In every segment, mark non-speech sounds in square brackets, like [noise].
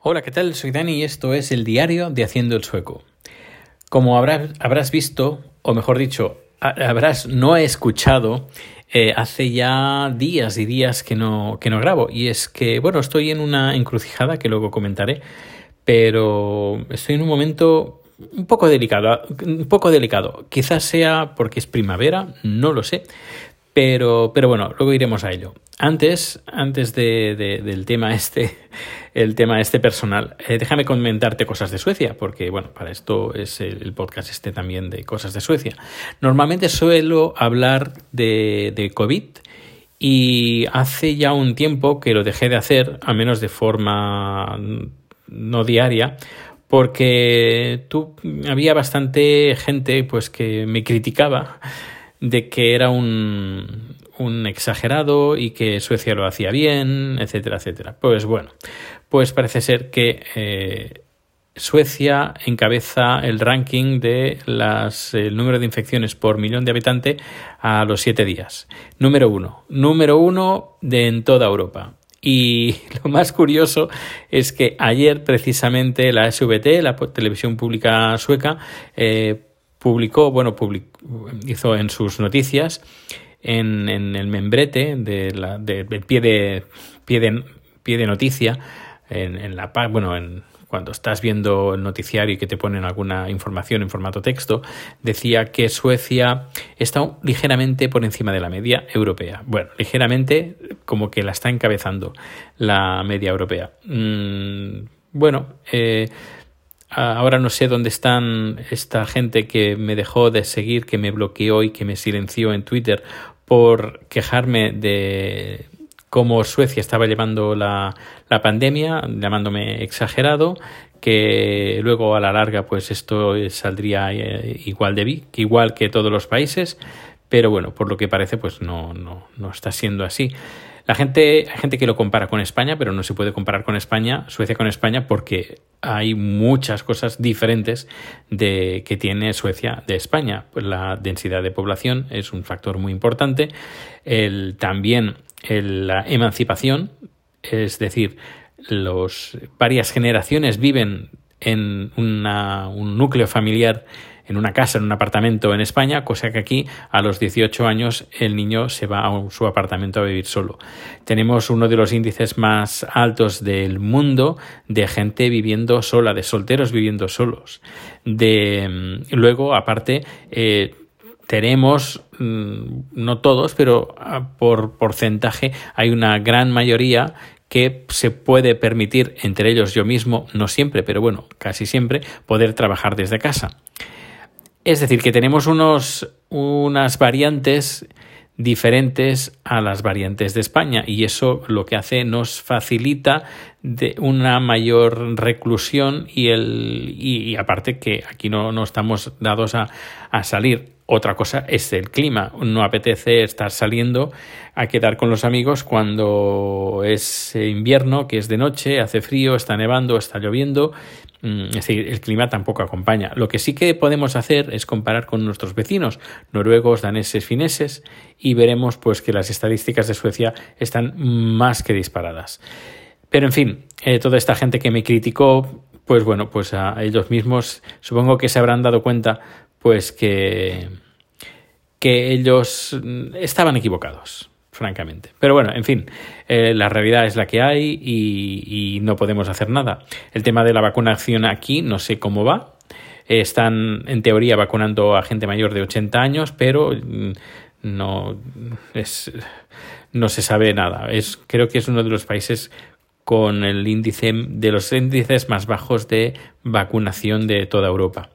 Hola, ¿qué tal? Soy Dani y esto es el diario de Haciendo el Sueco. Como habrás, habrás visto, o mejor dicho, habrás no escuchado, eh, hace ya días y días que no, que no grabo. Y es que, bueno, estoy en una encrucijada que luego comentaré, pero estoy en un momento un poco delicado, un poco delicado. Quizás sea porque es primavera, no lo sé, pero, pero bueno, luego iremos a ello. Antes, antes de, del tema [laughs] este, el tema este personal, eh, déjame comentarte cosas de Suecia, porque bueno, para esto es el, podcast este también de cosas de Suecia. Normalmente suelo hablar de, de COVID y hace ya un tiempo que lo dejé de hacer, al menos de forma no diaria, porque tú, había bastante gente pues que me criticaba de que era un, un exagerado y que Suecia lo hacía bien, etcétera, etcétera. Pues bueno, pues parece ser que eh, Suecia encabeza el ranking de las, el número de infecciones por millón de habitante a los siete días. Número uno. Número uno de en toda Europa. Y [laughs] lo más curioso es que ayer precisamente la SVT, la televisión pública sueca, eh, publicó, bueno, hizo en sus noticias, en, en el membrete de la, de, pie de pie de pie de noticia, en, en la bueno, en, cuando estás viendo el noticiario y que te ponen alguna información en formato texto, decía que Suecia está ligeramente por encima de la media europea. Bueno, ligeramente como que la está encabezando la media europea. Mm, bueno, eh, Ahora no sé dónde están esta gente que me dejó de seguir, que me bloqueó y que me silenció en Twitter por quejarme de cómo Suecia estaba llevando la, la pandemia, llamándome exagerado, que luego a la larga pues esto saldría eh, igual de igual que todos los países, pero bueno, por lo que parece pues no, no, no está siendo así. La gente, hay gente que lo compara con España, pero no se puede comparar con España, Suecia con España, porque hay muchas cosas diferentes de que tiene Suecia de España. Pues la densidad de población es un factor muy importante. El, también la emancipación, es decir, los, varias generaciones viven en un núcleo familiar en una casa, en un apartamento en España, cosa que aquí a los 18 años el niño se va a su apartamento a vivir solo. Tenemos uno de los índices más altos del mundo de gente viviendo sola, de solteros viviendo solos. Mm, luego, aparte, eh, tenemos, mm, no todos, pero ah, por porcentaje hay una gran mayoría que se puede permitir, entre ellos yo mismo, no siempre, pero bueno, casi siempre, poder trabajar desde casa. Es decir, que tenemos unos, unas variantes diferentes a las variantes de España y eso lo que hace nos facilita de una mayor reclusión y el y, aparte que aquí no, no estamos dados a, a, salir otra cosa es el clima no apetece estar saliendo a quedar con los amigos cuando es invierno que es de noche hace frío está nevando está lloviendo Mm, es decir, el clima tampoco acompaña. Lo que sí que podemos hacer es comparar con nuestros vecinos, noruegos, daneses, fineses, y veremos pues que las estadísticas de Suecia están más que disparadas. Pero en fin, eh, toda esta gente que me criticó, pues bueno, pues a ellos mismos supongo que se habrán dado cuenta pues que, que ellos estaban equivocados francamente. Pero bueno, en fin, eh, la realidad es la que hay y, no podemos hacer nada. El tema de la vacunación aquí no sé cómo va. están en teoría vacunando a gente mayor de 80 años, pero mm, no, es, no se sabe nada. Es, creo que es uno de los países con el índice de los índices más bajos de vacunación de toda Europa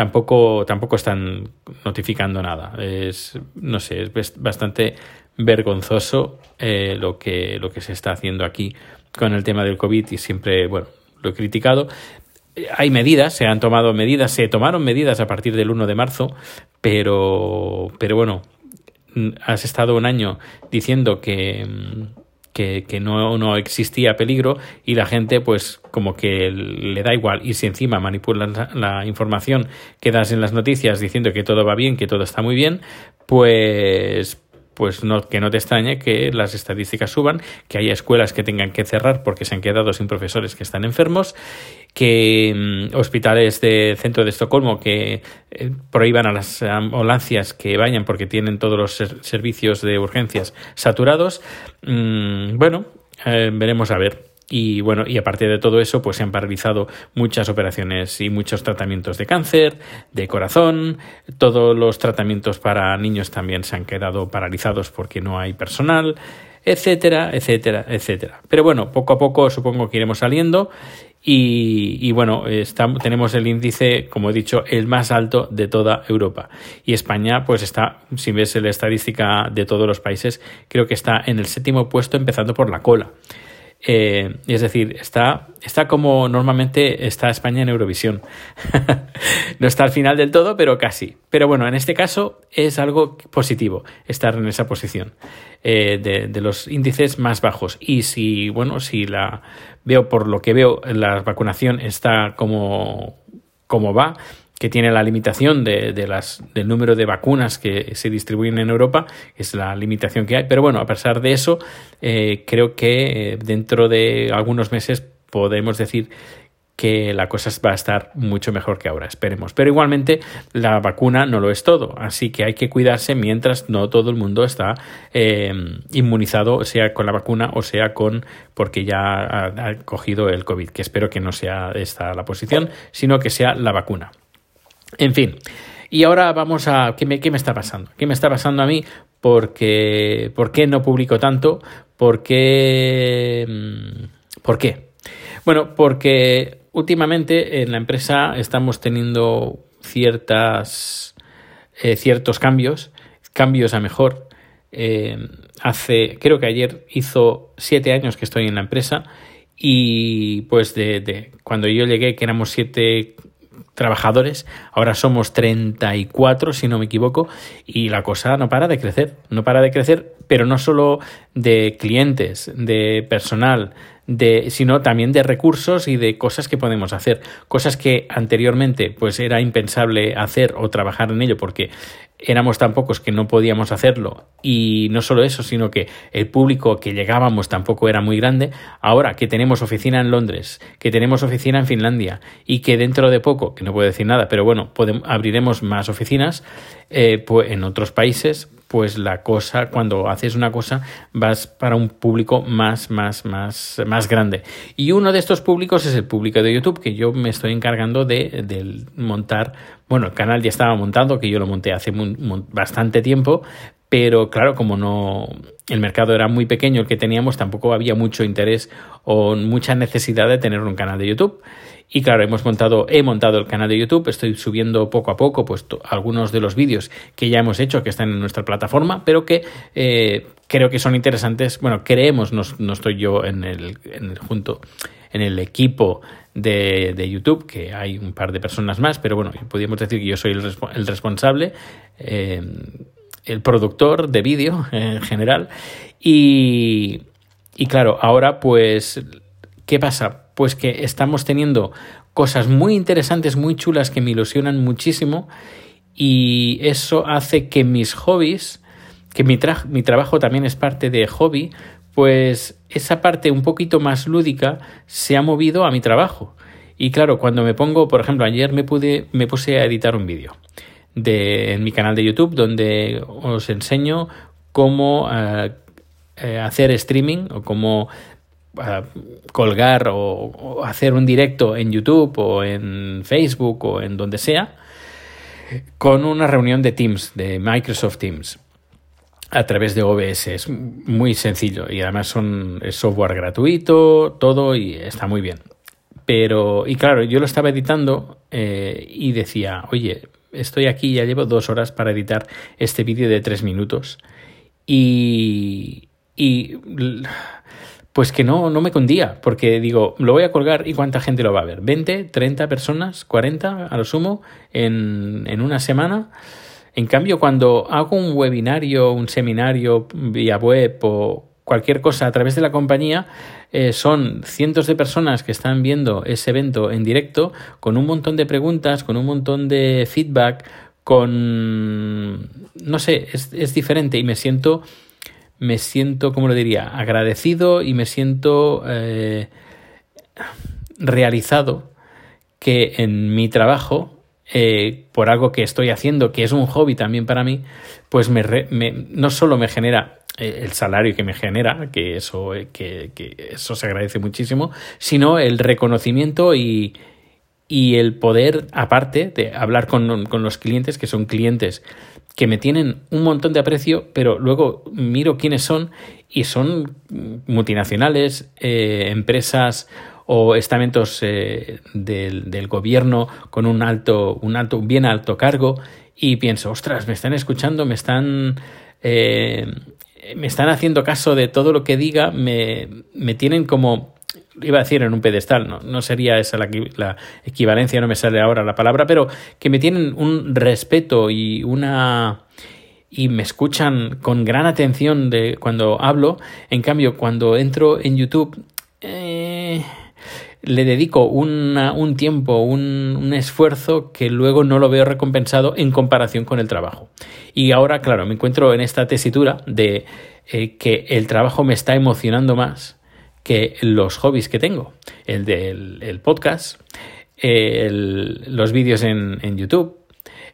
tampoco, tampoco están notificando nada. Es, no sé, es bastante vergonzoso eh, lo, que, lo que se está haciendo aquí con el tema del COVID y siempre, bueno, lo he criticado. Hay medidas, se han tomado medidas, se tomaron medidas a partir del 1 de marzo, pero, pero bueno, has estado un año diciendo que, que, que no, no, existía peligro y la gente pues como que le da igual. Y si encima manipulan la información que das en las noticias diciendo que todo va bien, que todo está muy bien, pues pues no, que no te extrañe que las estadísticas suban, que haya escuelas que tengan que cerrar porque se han quedado sin profesores que están enfermos, que mm, hospitales de centro de Estocolmo que eh, prohíban a las ambulancias que vayan porque tienen todos los servicios de urgencias saturados. Mm, bueno, eh, veremos a ver. Y bueno, y aparte de todo eso, pues se han paralizado muchas operaciones y muchos tratamientos de cáncer, de corazón, todos los tratamientos para niños también se han quedado paralizados porque no hay personal, etcétera, etcétera, etcétera. Pero bueno, poco a poco supongo que iremos saliendo y, bueno, tenemos el índice, como he dicho, el más alto de toda Europa. Y España, pues está, si ves la estadística de todos los países, creo que está en el séptimo puesto, empezando por la cola. Eh, es decir, está, está como normalmente está España en Eurovisión. [laughs] no está al final del todo, pero casi. Pero bueno, en este caso es algo positivo estar en esa posición eh, de, los índices más bajos. Y si, bueno, si la veo por lo que veo, la vacunación está como, como va, que tiene la limitación de, de, las, del número de vacunas que se distribuyen en Europa, es la limitación que hay. Pero bueno, a pesar de eso, eh, creo que eh, dentro de algunos meses podemos decir que la cosa va a estar mucho mejor que ahora, esperemos. Pero igualmente la vacuna no lo es todo, así que hay que cuidarse mientras no todo el mundo está eh, inmunizado, sea con la vacuna o sea con porque ya ha, ha, cogido el COVID, que espero que no sea esta la posición, sino que sea la vacuna. En fin. Y ahora vamos a... ¿qué me, ¿Qué me está pasando? ¿Qué me está pasando a mí? Porque, ¿Por qué no publico tanto? ¿Por qué? Mm, ¿Por qué? Bueno, porque últimamente en la empresa estamos teniendo ciertas, eh, ciertos cambios, cambios a mejor. Eh, hace, creo que ayer hizo siete años que estoy en la empresa y pues de, de cuando yo llegué, que éramos siete trabajadores, ahora somos 34 si no me equivoco, y la cosa no para de crecer, no para de crecer, pero no solo de clientes, de personal, de, sino también de recursos y de cosas que podemos hacer, cosas que anteriormente pues era impensable hacer o trabajar en ello porque éramos tan pocos que no podíamos hacerlo y no solo eso, sino que el público que llegábamos tampoco era muy grande. Ahora que tenemos oficina en Londres, que tenemos oficina en Finlandia y que dentro de poco, que no puedo decir nada, pero bueno, abriremos más oficinas eh, pues en otros países, pues la cosa, cuando haces una cosa, vas para un público más, más, más, más grande. Y uno de estos públicos es el público de YouTube, que yo me estoy encargando de, de montar. Bueno, el canal ya estaba montado, que yo lo monté hace bastante tiempo, pero claro, como no el mercado era muy pequeño el que teníamos, tampoco había mucho interés o mucha necesidad de tener un canal de YouTube. Y claro, hemos montado, he montado el canal de YouTube, estoy subiendo poco a poco pues, algunos de los vídeos que ya hemos hecho, que están en nuestra plataforma, pero que eh, creo que son interesantes. Bueno, creemos, no, no estoy yo en el, en el, junto en el equipo de, de, YouTube, que hay un par de personas más, pero bueno, podríamos decir que yo soy el, responsable. Eh, el productor de vídeo [laughs] en general. Y, y claro, ahora pues, ¿qué pasa? Pues que estamos teniendo cosas muy interesantes, muy chulas que me ilusionan muchísimo y eso hace que mis hobbies, que mi, mi trabajo también es parte de hobby, pues esa parte un poquito más lúdica se ha movido a mi trabajo. Y claro, cuando me pongo, por ejemplo, ayer me pude me puse a editar un vídeo de, en mi canal de YouTube donde os enseño cómo uh, eh, hacer streaming o cómo colgar o, o, hacer un directo en YouTube o en Facebook o en donde sea con una reunión de Teams, de Microsoft Teams a través de OBS. Es muy sencillo y además son, es software gratuito, todo y está muy bien. Pero, y claro, yo lo estaba editando eh, y decía, oye, estoy aquí, ya llevo dos horas para editar este vídeo de tres minutos. Y, y pues que no, no me condía, porque digo, lo voy a colgar y cuánta gente lo va a ver. ¿20, 30 personas, 40 a lo sumo en, en una semana? En cambio, cuando hago un webinario, un seminario vía web o cualquier cosa a través de la compañía, eh, son cientos de personas que están viendo ese evento en directo con un montón de preguntas, con un montón de feedback, con... no sé, es, es diferente y me siento, me siento, ¿cómo lo diría?, agradecido y me siento eh, realizado que en mi trabajo eh, por algo que estoy haciendo, que es un hobby también para mí, pues me, no solo me genera eh, el salario que me genera, que eso, que, eso se agradece muchísimo, sino el reconocimiento y, y el poder, aparte de hablar con, con, los clientes, que son clientes que me tienen un montón de aprecio, pero luego miro quiénes son y son multinacionales, eh, empresas o estamentos eh, del, gobierno con un alto, un alto, un bien alto cargo y pienso, ostras, me están escuchando, me están, eh, me están haciendo caso de todo lo que diga, me, me tienen como, iba a decir en un pedestal, no, no sería esa la, la, equivalencia, no me sale ahora la palabra, pero que me tienen un respeto y una y me escuchan con gran atención de cuando hablo. En cambio, cuando entro en YouTube, eh, le dedico una, un tiempo, un, un, esfuerzo que luego no lo veo recompensado en comparación con el trabajo. Y ahora, claro, me encuentro en esta tesitura de eh, que el trabajo me está emocionando más que los hobbies que tengo. El del el podcast, el, los vídeos en, en YouTube,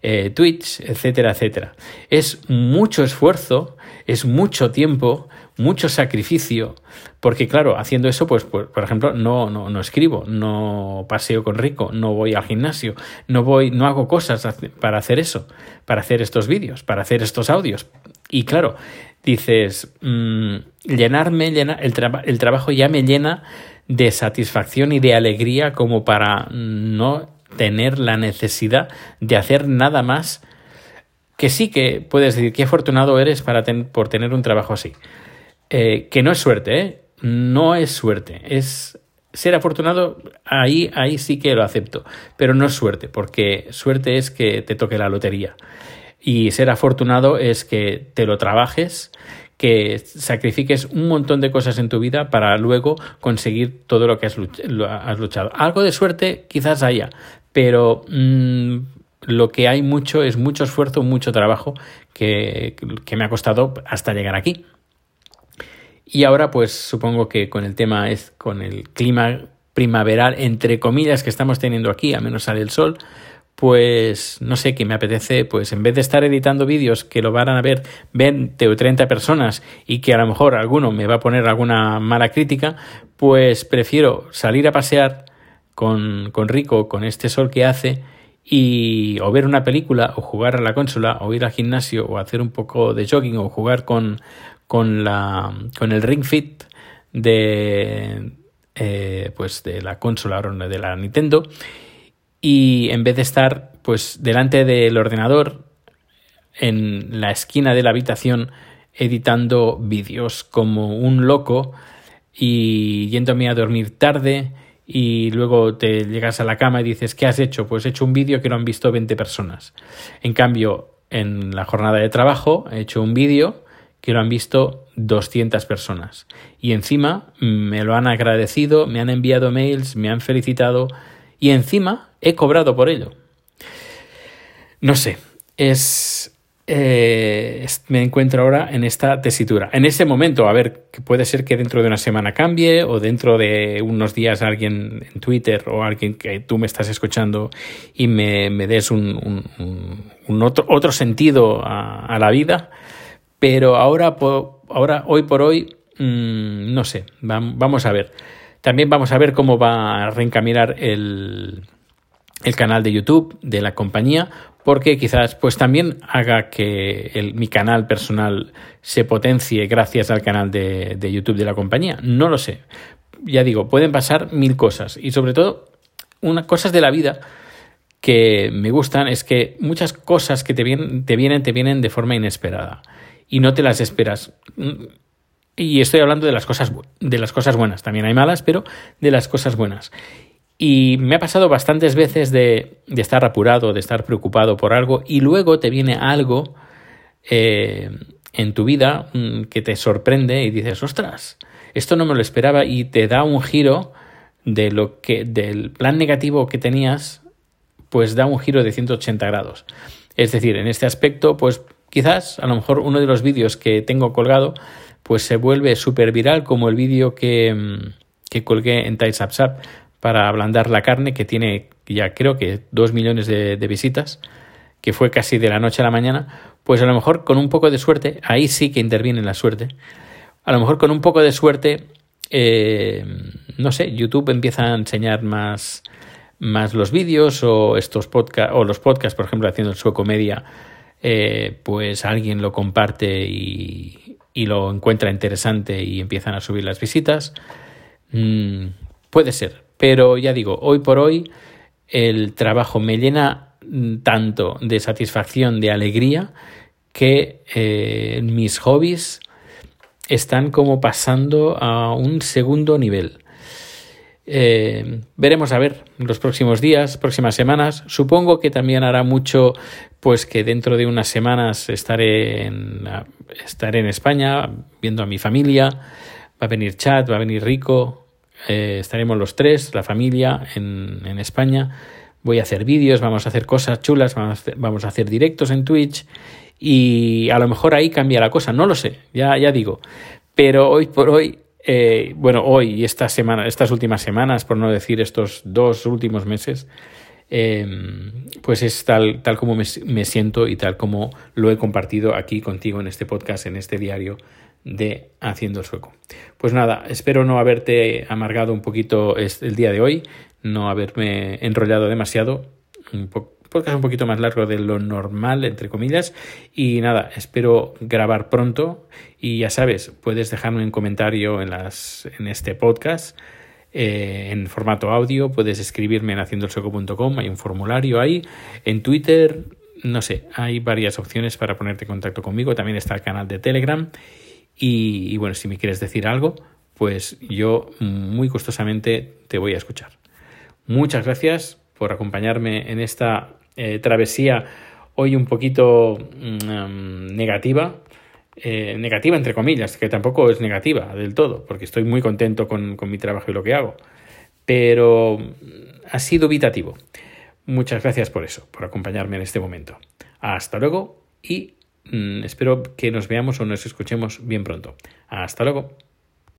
eh, Twitch, etcétera, etcétera. Es mucho esfuerzo, es mucho tiempo, mucho sacrificio, porque claro, haciendo eso, pues, por, por ejemplo, no, no, no escribo, no paseo con Rico, no voy al gimnasio, no voy, no hago cosas para hacer eso, para hacer estos vídeos, para hacer estos audios. Y claro, dices, mmm, llenarme, llena, el, tra el trabajo ya me llena de satisfacción y de alegría como para no tener la necesidad de hacer nada más que sí que puedes decir qué afortunado eres para por tener un trabajo así. Eh, que no es suerte, ¿eh? No es suerte. Es ser afortunado, ahí, ahí sí que lo acepto. Pero no es suerte, porque suerte es que te toque la lotería. Y ser afortunado es que te lo trabajes, que sacrifiques un montón de cosas en tu vida para luego conseguir todo lo que has luchado. Algo de suerte quizás haya, pero mmm, lo que hay mucho es mucho esfuerzo, mucho trabajo que, que me ha costado hasta llegar aquí. Y ahora pues supongo que con el tema es con el clima primaveral entre comillas que estamos teniendo aquí, a menos sale el sol, pues no sé, que me apetece, pues en vez de estar editando vídeos que lo van a ver 20 o 30 personas y que a lo mejor alguno me va a poner alguna mala crítica, pues prefiero salir a pasear con, con Rico, con este sol que hace, y o ver una película o jugar a la consola o ir al gimnasio o hacer un poco de jogging o jugar con, con, la, con el Ring Fit de, eh, pues de la consola de la Nintendo y en vez de estar pues delante del ordenador en la esquina de la habitación editando vídeos como un loco y yéndome a dormir tarde y luego te llegas a la cama y dices ¿qué has hecho? Pues he hecho un vídeo que lo han visto 20 personas. En cambio, en la jornada de trabajo he hecho un vídeo que lo han visto 200 personas. Y encima me lo han agradecido, me han enviado mails, me han felicitado y encima he cobrado por ello. No sé, es... Eh, me encuentro ahora en esta tesitura. En este momento, a ver, puede ser que dentro de una semana cambie o dentro de unos días alguien en Twitter o alguien que tú me estás escuchando y me, des un, otro, otro, sentido a, a la vida pero ahora, ahora hoy por hoy, mmm, no sé, vamos a ver. También vamos a ver cómo va a reencaminar el, el canal de YouTube de la compañía, porque quizás pues también haga que mi canal personal se potencie gracias al canal de, de, YouTube de la compañía. No lo sé. Ya digo, pueden pasar mil cosas y sobre todo unas cosas de la vida que me gustan es que muchas cosas que te te vienen, te vienen de forma inesperada y no te las esperas. Y estoy hablando de las cosas de las cosas buenas, también hay malas, pero de las cosas buenas. Y me ha pasado bastantes veces de, de estar apurado, de estar preocupado por algo, y luego te viene algo eh, en tu vida mm, que te sorprende y dices, ostras, esto no me lo esperaba, y te da un giro de lo que, del plan negativo que tenías, pues da un giro de 180 grados. Es decir, en este aspecto, pues quizás a lo mejor uno de los vídeos que tengo colgado pues se vuelve súper viral como el vídeo que, mm, que colgué en TiesUpSap para ablandar la carne que tiene ya creo que dos millones de, visitas que fue casi de la noche a la mañana. Pues a lo mejor con un poco de suerte ahí sí que interviene la suerte a lo mejor con un poco de suerte eh, no sé YouTube empieza a enseñar más más los vídeos o estos podcast o los podcasts por ejemplo haciendo el sueco media eh, pues alguien lo comparte y, y, lo encuentra interesante y empiezan a subir las visitas. Mm, puede ser, pero ya digo, hoy por hoy el trabajo me llena tanto de satisfacción, de alegría, que eh, mis hobbies están como pasando a un segundo nivel. Eh, veremos a ver los próximos días, próximas semanas. Supongo que también hará mucho, pues que dentro de unas semanas estaré en, estaré en España viendo a mi familia. Va a venir Chad, va a venir Rico. Eh, estaremos los tres, la familia, en, en, España. Voy a hacer vídeos, vamos a hacer cosas chulas, vamos a hacer, directos en Twitch. Y a lo mejor ahí cambia la cosa, no lo sé, ya, ya digo. Pero hoy por hoy eh, bueno, hoy y esta semana, estas últimas semanas, por no decir estos dos últimos meses, em, pues es tal, tal como me, siento y tal como lo he compartido aquí contigo en este podcast, en este diario de Haciendo el Sueco. Pues nada, espero no haberte amargado un poquito el día de hoy, no haberme enrollado demasiado, un podcast un poquito más largo de lo normal, entre comillas. Y nada, espero grabar pronto. Y ya sabes, puedes dejarme un comentario en, las, en este podcast. Eh, en formato audio, puedes escribirme en haciendoelsoco.com, hay un formulario ahí, en Twitter, no sé, hay varias opciones para ponerte en contacto conmigo, también está el canal de Telegram y, y bueno, si me quieres decir algo, pues yo muy gustosamente te voy a escuchar. Muchas gracias por acompañarme en esta eh, travesía hoy un poquito mm, negativa. Eh, negativa entre comillas, que tampoco es negativa del todo, porque estoy muy contento con, con mi trabajo y lo que hago. Pero ha sido vitativo. Muchas gracias por eso, por acompañarme en este momento. Hasta luego y mm, espero que nos veamos o nos escuchemos bien pronto. Hasta luego.